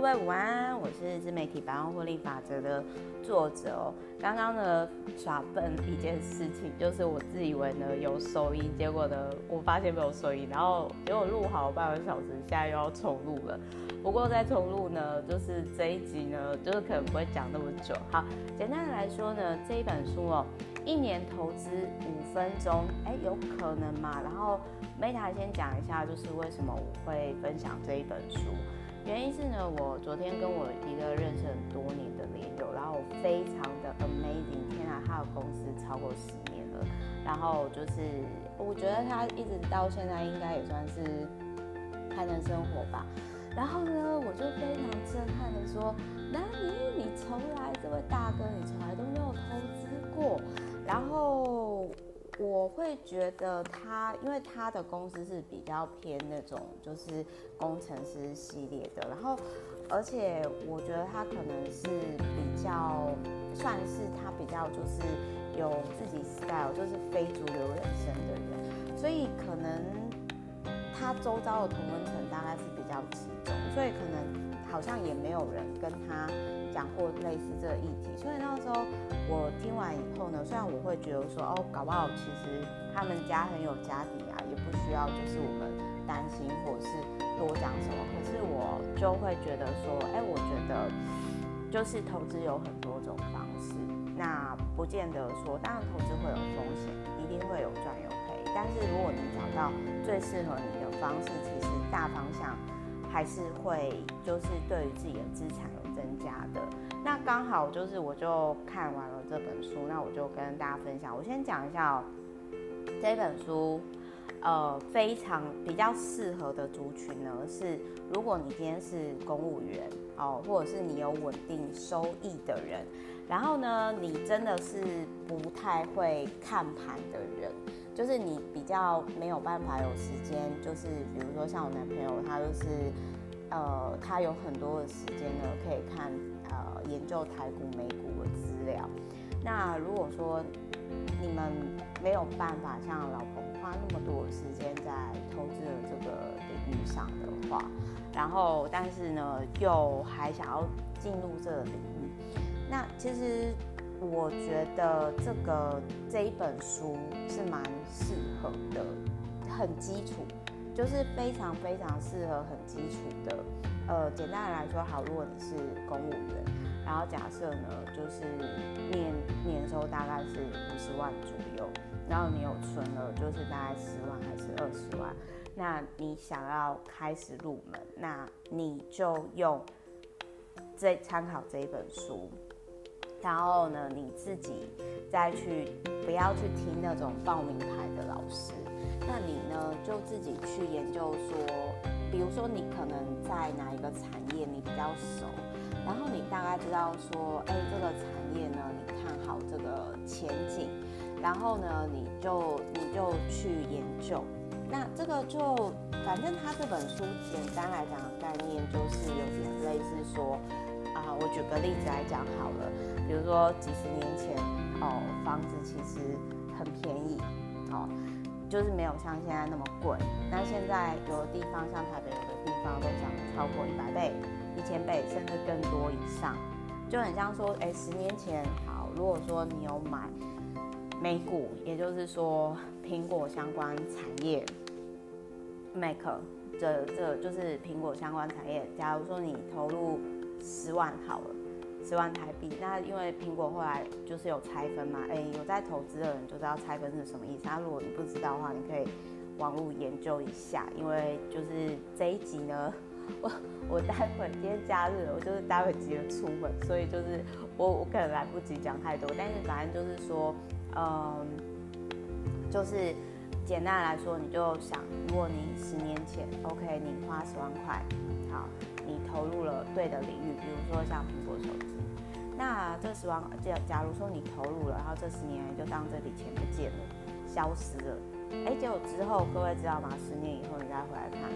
各位午安，我是自媒体百万获利法则的作者哦。刚刚呢耍笨一件事情，就是我自以为呢有收音，结果呢我发现没有收音，然后结果录好半个小时，现在又要重录了。不过再重录呢，就是这一集呢，就是可能不会讲那么久。好，简单的来说呢，这一本书哦，一年投资五分钟，哎，有可能吗？然后 Meta 先讲一下，就是为什么我会分享这一本书。原因是呢，我昨天跟我一个认识很多年的连友，然后非常的 amazing，天啊，他的公司超过十年了，然后就是我觉得他一直到现在应该也算是还能生活吧。然后呢，我就非常震撼的说：“那你，你从来这位大哥，你从来都没有投资过。”然后我会觉得他，因为他的公司是比较偏那种就是工程师系列的，然后而且我觉得他可能是比较算是他比较就是有自己 style，就是非主流人生的人，所以可能。他周遭的同温层大概是比较集中，所以可能好像也没有人跟他讲过类似这个议题。所以那时候我听完以后呢，虽然我会觉得说哦，搞不好其实他们家很有家底啊，也不需要就是我们担心或是多讲什么。可是我就会觉得说，哎，我觉得就是投资有很多种方式，那不见得说，当然投资会有风险，一定会有赚有赔。但是如果你找到最适合你的。方式其实大方向还是会，就是对于自己的资产增加的。那刚好就是我就看完了这本书，那我就跟大家分享。我先讲一下哦，这本书，呃，非常比较适合的族群呢是，如果你今天是公务员哦，或者是你有稳定收益的人，然后呢，你真的是不太会看盘的人。就是你比较没有办法有时间，就是比如说像我男朋友，他就是，呃，他有很多的时间呢，可以看呃研究台股、美股的资料。那如果说你们没有办法像老彭花那么多的时间在投资的这个领域上的话，然后但是呢又还想要进入这个领域，那其实。我觉得这个这一本书是蛮适合的，很基础，就是非常非常适合很基础的。呃，简单的来说，好，如果你是公务员，然后假设呢，就是年年收大概是五十万左右，然后你有存了，就是大概十万还是二十万，那你想要开始入门，那你就用这参考这一本书。然后呢，你自己再去，不要去听那种报名牌的老师。那你呢，就自己去研究说，比如说你可能在哪一个产业你比较熟，然后你大概知道说，哎，这个产业呢，你看好这个前景，然后呢，你就你就去研究。那这个就，反正他这本书简单来讲的概念就是有点类似说。啊，我举个例子来讲好了，比如说几十年前哦，房子其实很便宜，哦，就是没有像现在那么贵。那现在有的地方像台北，有的地方都涨超过一百倍、一千倍，甚至更多以上，就很像说，哎，十年前好，如果说你有买美股，也就是说苹果相关产业，Mac，这这就是苹果相关产业。假如说你投入。十万好了，十万台币。那因为苹果后来就是有拆分嘛，哎，有在投资的人就知道拆分是什么意思。那如果你不知道的话，你可以网络研究一下。因为就是这一集呢，我我待会今天假日，我就是待会急着出门，所以就是我我可能来不及讲太多。但是反正就是说，嗯，就是简单来说，你就想，如果你十年前，OK，你花十万块，好。你投入了对的领域，比如说像苹果手机，那这十万，假假如说你投入了，然后这十年就当这笔钱不见了，消失了，哎，结果之后各位知道吗？十年以后你再回来看，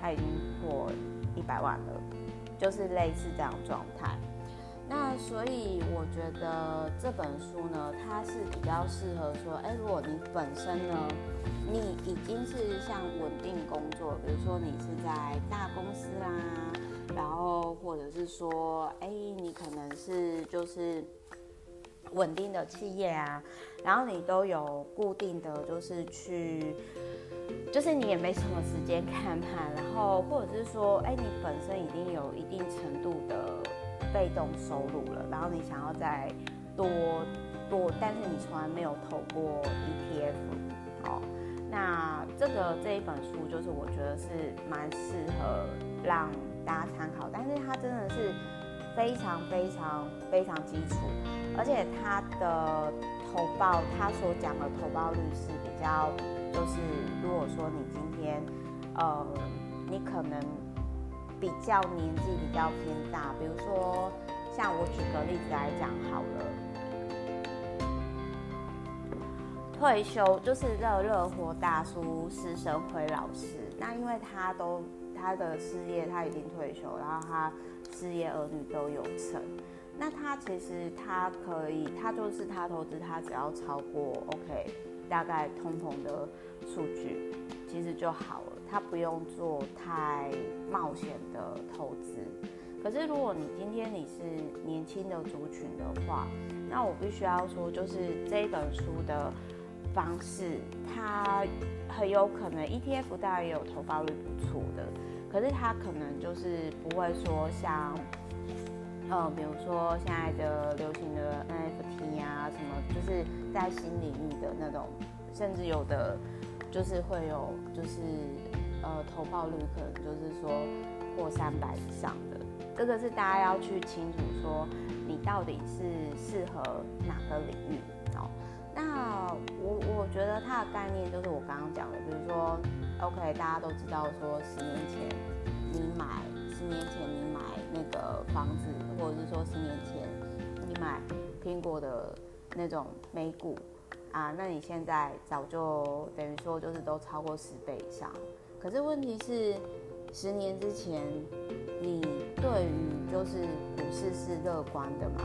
它已经破一百万了，就是类似这样状态。那所以我觉得这本书呢，它是比较适合说，哎，如果你本身呢，你已经是像稳定工作，比如说你是在大公司啦。然后或者是说，哎，你可能是就是稳定的企业啊，然后你都有固定的就是去，就是你也没什么时间看盘，然后或者是说，哎，你本身已经有一定程度的被动收入了，然后你想要再多多，但是你从来没有投过 ETF，哦。那这个这一本书就是我觉得是蛮适合让大家参考，但是它真的是非常非常非常基础，而且它的投报，它所讲的投报率是比较，就是如果说你今天，呃，你可能比较年纪比较偏大，比如说像我举个例子来讲好了。退休就是热热火大叔施生辉老师，那因为他都他的事业他已经退休，然后他事业儿女都有成，那他其实他可以，他就是他投资，他只要超过 OK 大概通膨的数据，其实就好了，他不用做太冒险的投资。可是如果你今天你是年轻的族群的话，那我必须要说，就是这一本书的。方式，它很有可能 ETF 大概也有投报率不错的，可是它可能就是不会说像，呃，比如说现在的流行的 NFT 啊，什么就是在新领域的那种，甚至有的就是会有就是呃投报率可能就是说破三百以上的，这个是大家要去清楚说你到底是适合哪个领域哦。那我我觉得它的概念就是我刚刚讲的，比如说，OK，大家都知道说，十年前你买，十年前你买那个房子，或者是说十年前你买苹果的那种美股啊，那你现在早就等于说就是都超过十倍以上。可是问题是，十年之前你对于就是股市是乐观的嘛？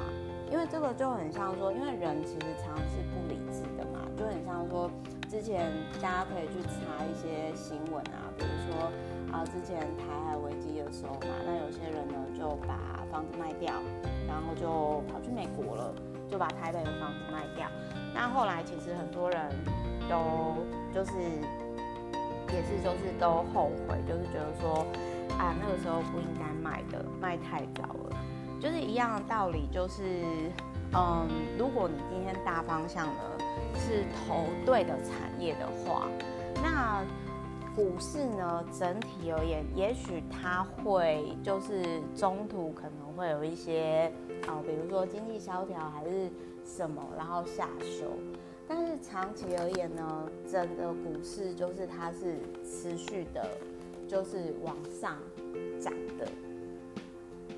因为这个就很像说，因为人其实常常是不理智的嘛，就很像说，之前大家可以去查一些新闻啊，比如说啊，之前台海危机的时候嘛，那有些人呢就把房子卖掉，然后就跑去美国了，就把台北的房子卖掉。那后来其实很多人都就是也是就是都后悔，就是觉得说啊，那个时候不应该卖的，卖太早了。就是一样的道理，就是，嗯，如果你今天大方向呢是投对的产业的话，那股市呢整体而言，也许它会就是中途可能会有一些啊，比如说经济萧条还是什么，然后下修，但是长期而言呢，整个股市就是它是持续的，就是往上涨的。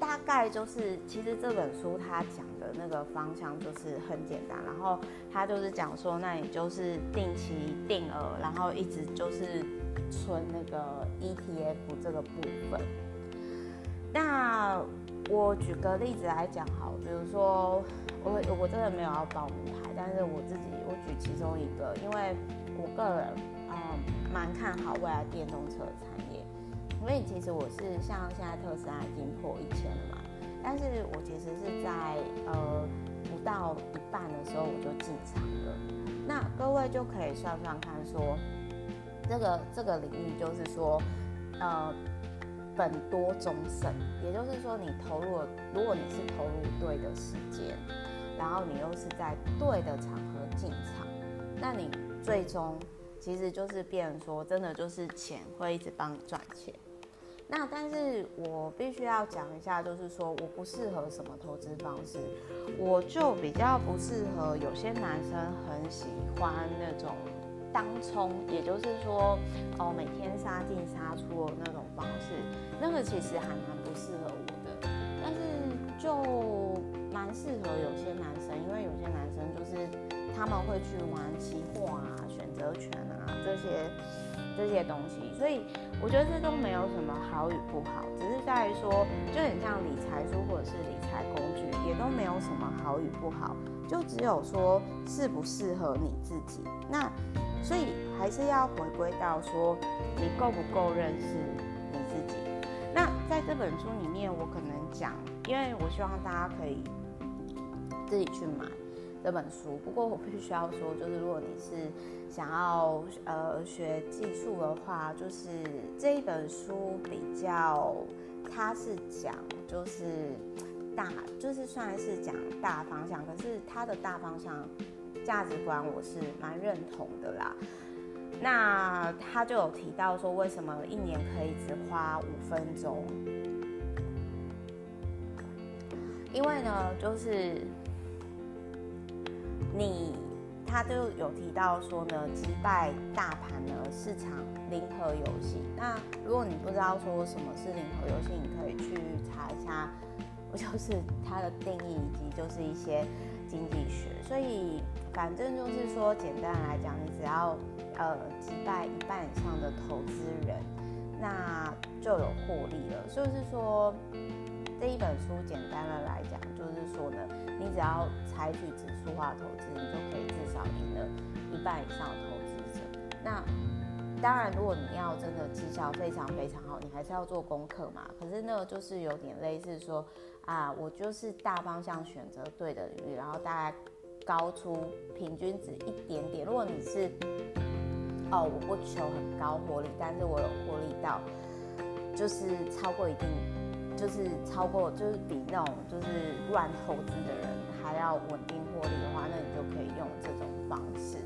大概就是，其实这本书他讲的那个方向就是很简单，然后他就是讲说，那你就是定期定额，然后一直就是存那个 ETF 这个部分。那我举个例子来讲好，比如说我我真的没有要报名牌，但是我自己我举其中一个，因为我个人嗯蛮看好未来电动车产业。因为其实我是像现在特斯拉已经破一千了嘛，但是我其实是在呃不到一半的时候我就进场了。那各位就可以算算看说，这个这个领域就是说，呃本多终身，也就是说你投入，如果你是投入对的时间，然后你又是在对的场合进场，那你最终其实就是变成说，真的就是钱会一直帮你赚钱。那但是我必须要讲一下，就是说我不适合什么投资方式，我就比较不适合有些男生很喜欢那种当冲，也就是说哦每天杀进杀出的那种方式，那个其实还蛮不适合我的。但是就蛮适合有些男生，因为有些男生就是他们会去玩期货啊、选择权啊这些。这些东西，所以我觉得这都没有什么好与不好，只是在于说，就很像理财书或者是理财工具，也都没有什么好与不好，就只有说适不适合你自己。那所以还是要回归到说，你够不够认识你自己。那在这本书里面，我可能讲，因为我希望大家可以自己去买这本书。不过我必须要说，就是如果你是想要呃学技术的话，就是这一本书比较，它是讲就是大，就是算是讲大方向，可是它的大方向价值观我是蛮认同的啦。那他就有提到说，为什么一年可以只花五分钟？因为呢，就是你，他就有提到说呢，击败大盘的市场零和游戏。那如果你不知道说什么是零和游戏，你可以去查一下，不 就是它的定义以及就是一些经济学。所以反正就是说，简单来讲，你只要。呃，击败一半以上的投资人，那就有获利了。就是说，这一本书简单的来讲，就是说呢，你只要采取指数化投资，你就可以至少赢了一半以上的投资者。那当然，如果你要真的绩效非常非常好，你还是要做功课嘛。可是那个就是有点类似说啊，我就是大方向选择对的领域，然后大概高出平均值一点点。如果你是哦，我不求很高获利，但是我有获利到，就是超过一定，就是超过，就是比那种就是乱投资的人还要稳定获利的话，那你就可以用这种方式。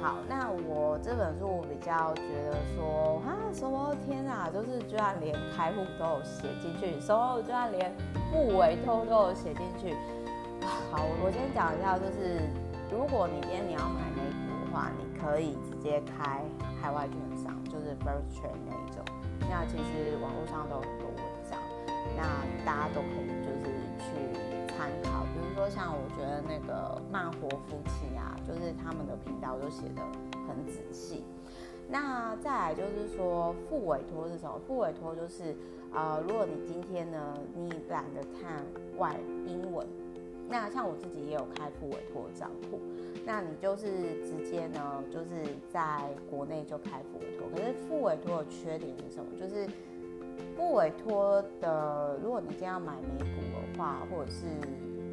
好，那我这本书我比较觉得说，啊，什么天啊，就是居然连开户都有写进去，什么居然连不委托都有写进去。好，我先讲一下，就是如果你今天你要买美股的话，你可以。直接开海外券商，就是 First Trade 那一种。那其实网络上都有，那大家都可以就是去参考。比如说像我觉得那个慢活夫妻啊，就是他们的频道都写得很仔细。那再来就是说副委托是什么？副委托就是呃，如果你今天呢，你懒得看外英文。那像我自己也有开副委托账户，那你就是直接呢，就是在国内就开副委托。可是副委托的缺点是什么？就是不委托的，如果你今天要买美股的话，或者是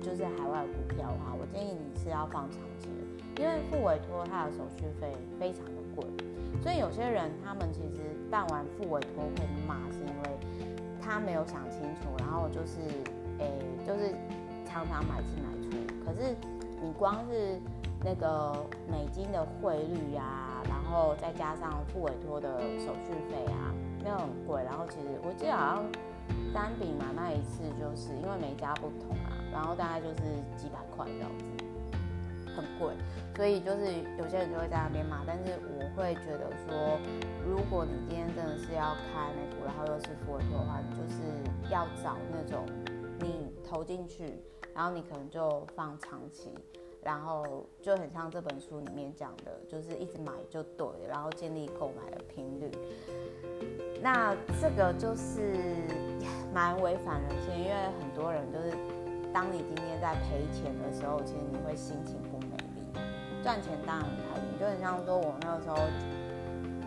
就是海外股票的话，我建议你是要放长期的，因为付委托它的手续费非常的贵，所以有些人他们其实办完付委托会骂，是因为他没有想清楚，然后就是诶、就是。常常买进买出，可是你光是那个美金的汇率呀，然后再加上付委托的手续费啊，那很贵。然后其实我记得好像单笔买卖一次，就是因为每家不同啊，然后大概就是几百块这样子，很贵。所以就是有些人就会在那边买，但是我会觉得说，如果你今天真的是要开美股，然后又是复委托的话，你就是要找那种你投进去。然后你可能就放长期，然后就很像这本书里面讲的，就是一直买就对，然后建立购买的频率。那这个就是蛮违反人性，因为很多人就是，当你今天在赔钱的时候，其实你会心情不美丽。赚钱当然很开心，就很像说我那个时候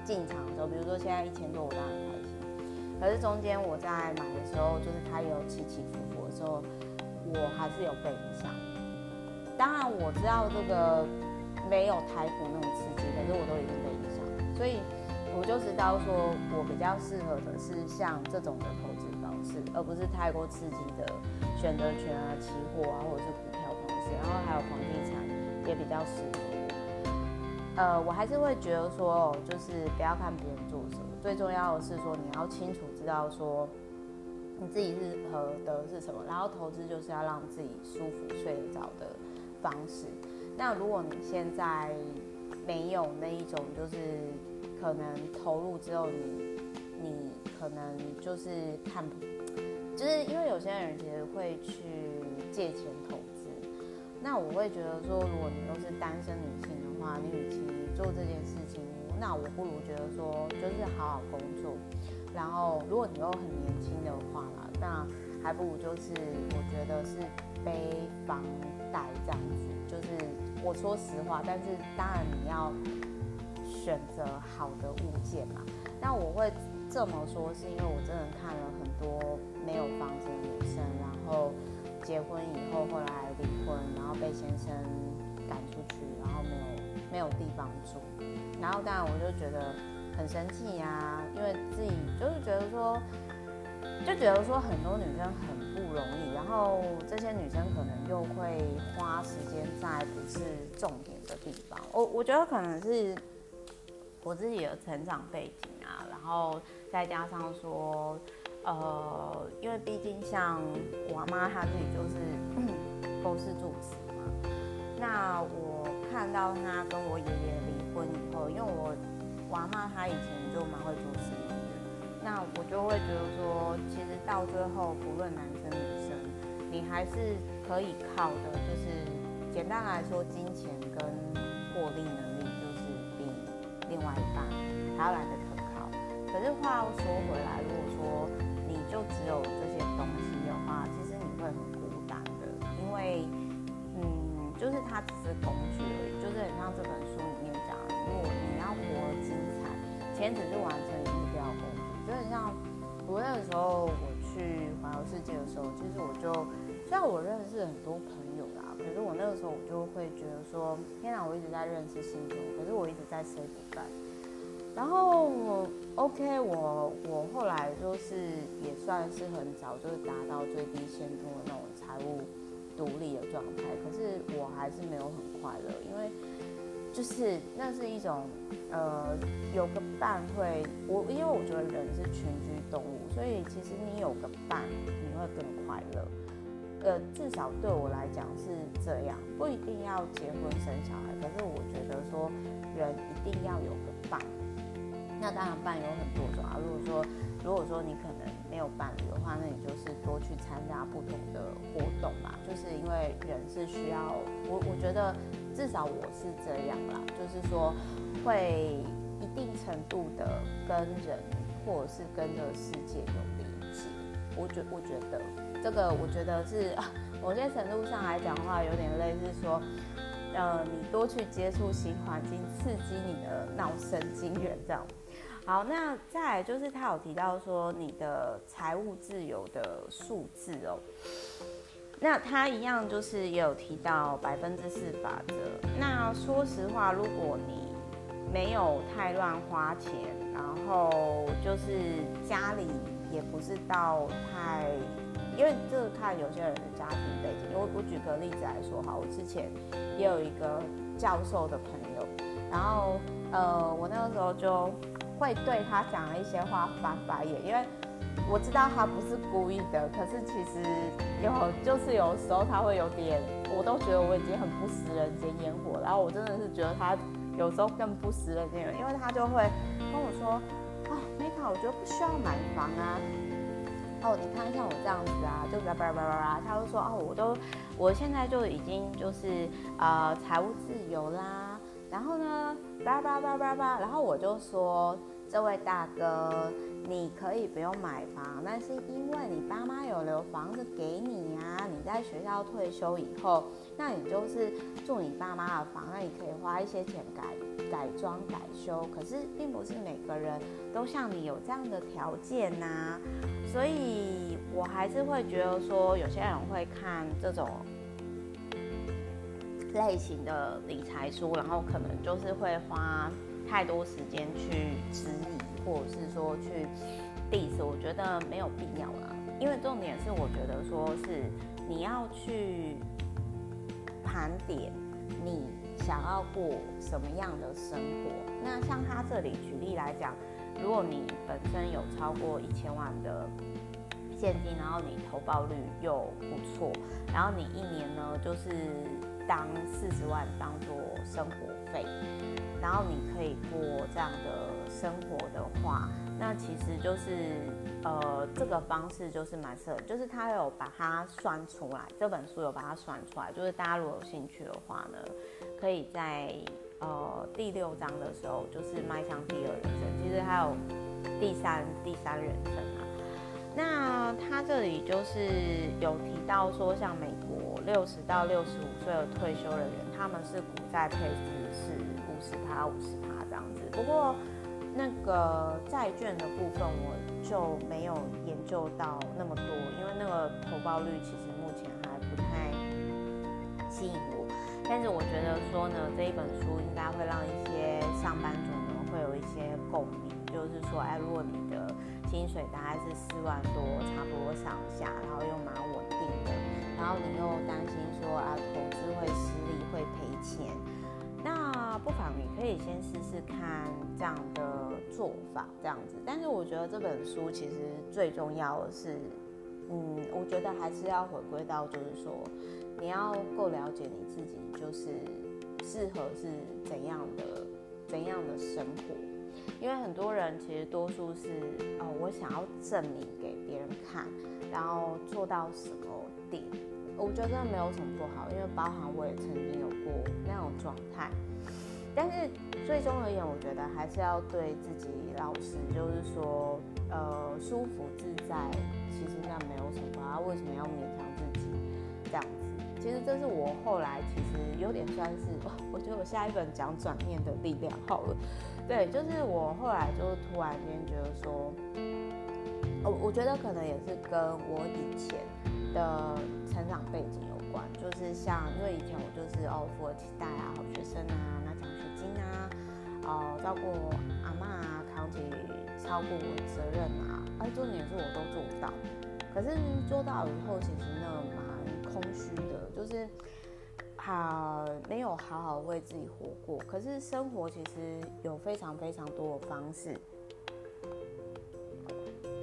进场的时候，比如说现在一千多，我当然很开心。可是中间我在买的时候，就是它有起起伏伏的时候。我还是有被影响，当然我知道这个没有台股那么刺激，可是我都已经被影响，所以我就知道说我比较适合的是像这种的投资方式，而不是太过刺激的选择权啊、期货啊，或者是股票方式，然后还有房地产也比较适合我。呃，我还是会觉得说，就是不要看别人做什么，最重要的是说你要清楚知道说。你自己适合的是什么？然后投资就是要让自己舒服、睡得着的方式。那如果你现在没有那一种，就是可能投入之后你，你可能就是看，就是因为有些人其实会去借钱投资。那我会觉得说，如果你都是单身女性的话，你与其做这件事情，那我不如觉得说，就是好好工作。然后，如果你又很年轻的话啦，那还不如就是我觉得是背房贷这样子。就是我说实话，但是当然你要选择好的物件嘛。那我会这么说，是因为我真的看了很多没有房子的女生，然后结婚以后后来离婚，然后被先生赶出去，然后没有没有地方住，然后当然我就觉得很生气呀，因为自己就是觉得说，就觉得说很多女生很不容易，然后这些女生可能又会花时间在不是重点的地方，我我觉得可能是我自己的成长背景啊，然后再加上说，呃，因为毕竟像我妈她自己就是 公司住持嘛，那我看到她跟我爷爷离婚以后，因为我我妈她以前就蛮会做生意的，那我就会觉得说，其实到最后不论男生女生，你还是可以靠的，就是简单来说，金钱跟获利能外一半还要来得可靠。可是话又说回来，如果说你就只有这些东西的话，其实你会很孤单的，因为嗯，就是它只是工具而已，就是很像这本书里面讲，如果你要活精彩，钱只是完成你目标工具，就很像我那个时候我去环游世界的时候，其实我就虽然我认识很多朋，可是我那个时候我就会觉得说，天哪，我一直在认识新朋友，可是我一直在 say goodbye。然后我 OK，我我后来就是也算是很早就是达到最低限度的那种财务独立的状态，可是我还是没有很快乐，因为就是那是一种呃有个伴会，我因为我觉得人是群居动物，所以其实你有个伴你会更快乐。呃，至少对我来讲是这样，不一定要结婚生小孩，可是我觉得说人一定要有个伴。那当然，伴有很多种啊。如果说，如果说你可能没有伴侣的话，那你就是多去参加不同的活动嘛。就是因为人是需要，我我觉得至少我是这样啦，就是说会一定程度的跟人或者是跟这个世界有连接。我觉我觉得这个，我觉得是 某些程度上来讲的话，有点类似说。呃，你多去接触新环境，刺激你的脑神经元，这样。好，那再来就是他有提到说你的财务自由的数字哦。那他一样就是也有提到百分之四法则。那说实话，如果你没有太乱花钱，然后就是家里也不是到太。因为这个看有些人的家庭背景，我我举个例子来说哈，我之前也有一个教授的朋友，然后呃，我那个时候就会对他讲了一些话翻白眼，因为我知道他不是故意的，可是其实有就是有时候他会有点，我都觉得我已经很不食人间烟火，然后我真的是觉得他有时候更不食人间烟火，因为他就会跟我说我觉得不需要买房啊。哦，你看像我这样子啊，就叭叭叭叭叭，他就说哦，我都，我现在就已经就是呃财务自由啦。然后呢，叭叭叭叭叭，然后我就说，这位大哥，你可以不用买房，但是因为你爸妈有留房子给你呀。你在学校退休以后，那你就是住你爸妈的房，那你可以花一些钱改改装改修。可是并不是每个人都像你有这样的条件呐、啊。所以，我还是会觉得说，有些人会看这种类型的理财书，然后可能就是会花太多时间去质疑，或者是说去 diss，我觉得没有必要啦。因为重点是，我觉得说是你要去盘点你想要过什么样的生活。那像他这里举例来讲。如果你本身有超过一千万的现金，然后你投报率又不错，然后你一年呢就是当四十万当做生活费，然后你可以过这样的生活的话，那其实就是呃这个方式就是蛮适合，就是他有把它算出来，这本书有把它算出来，就是大家如果有兴趣的话呢，可以在。呃，第六章的时候就是迈向第二人生，其实还有第三第三人生啊。那他这里就是有提到说，像美国六十到六十五岁的退休人员，他们是股债配置是五十趴五十趴这样子。不过那个债券的部分，我就没有研究到那么多，因为那个投报率其实目前还不太吸引我。但是我觉得说呢，这一本书应该会让一些上班族呢会有一些共鸣，就是说，哎，如果你的薪水大概是四万多，差不多上下，然后又蛮稳定的，然后你又担心说啊，投资会失利，会赔钱。那不妨你可以先试试看这样的做法，这样子。但是我觉得这本书其实最重要的是，嗯，我觉得还是要回归到，就是说你要够了解你自己，就是适合是怎样的怎样的生活。因为很多人其实多数是哦，我想要证明给别人看，然后做到什么点。我觉得没有什么不好，因为包含我也曾经有过那种状态。但是最终而言，我觉得还是要对自己老实，就是说，呃，舒服自在，其实那没有什么啊，为什么要勉强自己这样子？其实这是我后来其实有点算是，我觉得我下一本讲转念的力量好了。对，就是我后来就突然间觉得说，我我觉得可能也是跟我以前的。成长背景有就是像，因为以前我就是哦，富二代啊，好学生啊，拿奖学金啊，哦，照顾阿嬷啊，扛起超过我的责任啊，而重点是我都做不到。可是做到以后，其实那蛮空虚的，就是好没有好好为自己活过。可是生活其实有非常非常多的方式。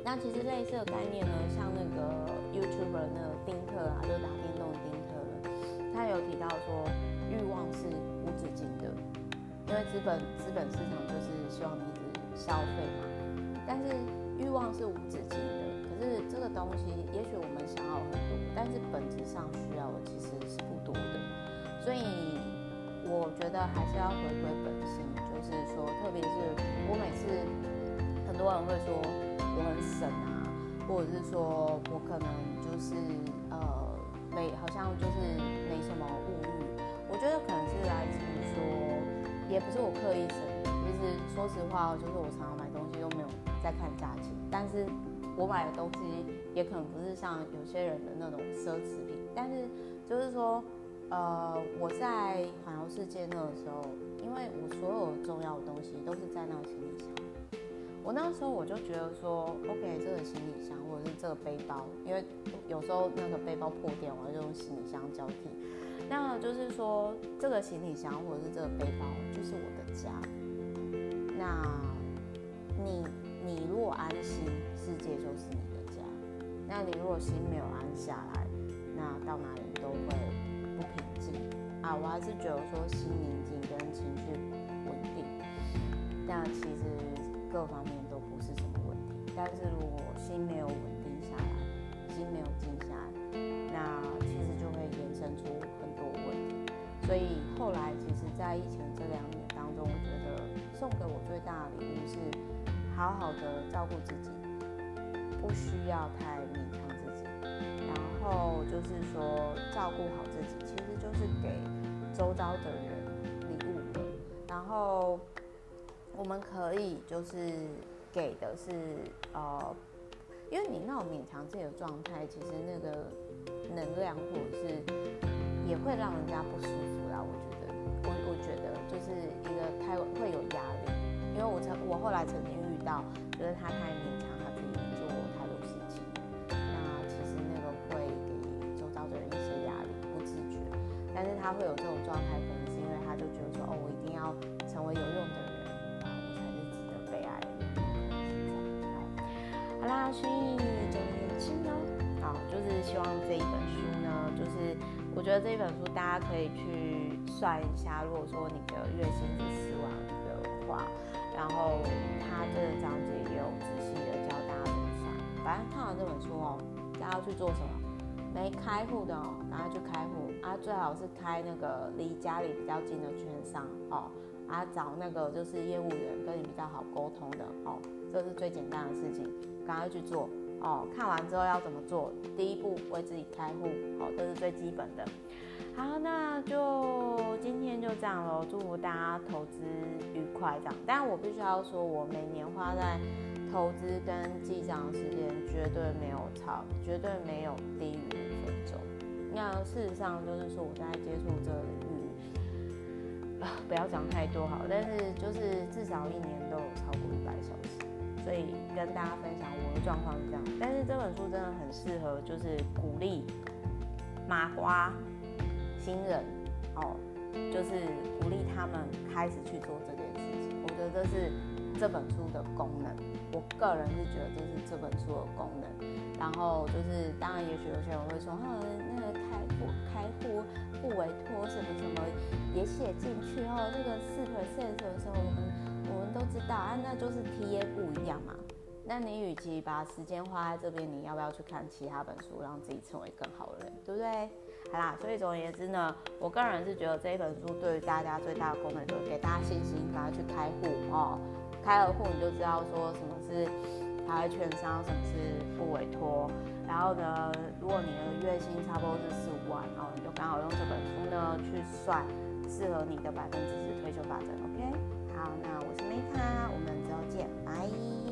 那其实类似的概念呢，像那个 YouTuber 那个丁特啊，就打电动丁，他有提到说，欲望是无止境的，因为资本资本市场就是希望你一直消费嘛。但是欲望是无止境的，可是这个东西，也许我们想要很多，但是本质上需要的其实是不多的。所以我觉得还是要回归本心，就是说，特别是我每次很多人会说。我很省啊，或者是说我可能就是没好像就是没什么物欲，我觉得可能是来自于说，也不是我刻意省，就是说实话，就是我常常买东西都没有在看价钱，但是我买的东西也可能不是像有些人的那种奢侈品，但是就是说呃我在环游世界那个时候，因为我所有重要的东西都是在那个行李箱。我那时候我就觉得说，OK，这个行李箱或者是这个背包，因为有时候那个背包破掉，我就用行李箱交替。那就是说，这个行李箱或者是这个背包就是我的家。那你你如果安心，世界就是你的家。那你如果心没有安下来，那到哪里都会不平静啊。我还是觉得说，心宁静跟情绪稳定，那其实。各方面都不是什么问题，但是如果心没有稳定下来，心没有静下来，那其实就会衍生出很多问题。所以后来，其实，在疫情这两年当中，我觉得送给我最大的礼物是好好的照顾自己，不需要太勉强自己，然后就是说照顾好自己，其实就是给周遭的人礼物的，然后。我们可以就是给的是呃，因为你那种勉强自己的状态，其实那个能量或者是也会让人家不舒服啦。我觉得，我我觉得就是一个太会有压力，因为我曾我后来曾经遇到，就是他太勉强他自己做太多事情，那其实那个会给周遭的人一些压力，不自觉。但是他会有这种状态，觉得这一本书大家可以去算一下，如果说你的月薪是四万的话，然后他这个章节也有仔细的教大家怎么算。反正看完这本书哦，大家要去做什么？没开户的哦，然后去开户啊，最好是开那个离家里比较近的券商哦，啊，找那个就是业务员跟你比较好沟通的哦，这是最简单的事情。赶快去做哦！看完之后要怎么做？第一步为自己开户，好、哦，这是最基本的。好，那就今天就这样喽。祝福大家投资愉快，这样。但我必须要说，我每年花在投资跟记账的时间绝对没有超，绝对没有低于五分钟。那事实上就是说，我在接触这个领域，啊，不要讲太多好，但是就是至少一年都有超过一百小时。所以跟大家分享我的状况是这样。但是这本书真的很适合，就是鼓励麻瓜。新人哦，就是鼓励他们开始去做这件事情。我觉得这是这本书的功能。我个人是觉得这是这本书的功能。然后就是，当然，也许有些人会说，哈，那个开户、开户不委托什么什么也写进去哦。这个四 percent 的时候，我们都知道啊，那就是 TA 不一样嘛。那你与其把时间花在这边，你要不要去看其他本书，让自己成为更好的人，对不对？好啦，所以总而言之呢，我个人是觉得这一本书对于大家最大的功能就是给大家信心，赶快去开户哦。开了户你就知道说什么是海外券商，什么是不委托。然后呢，如果你的月薪差不多是四五万，然后你就刚好用这本书呢去算适合你的百分之十退休法则。OK，好，那我是 Meta，我们之后见，拜。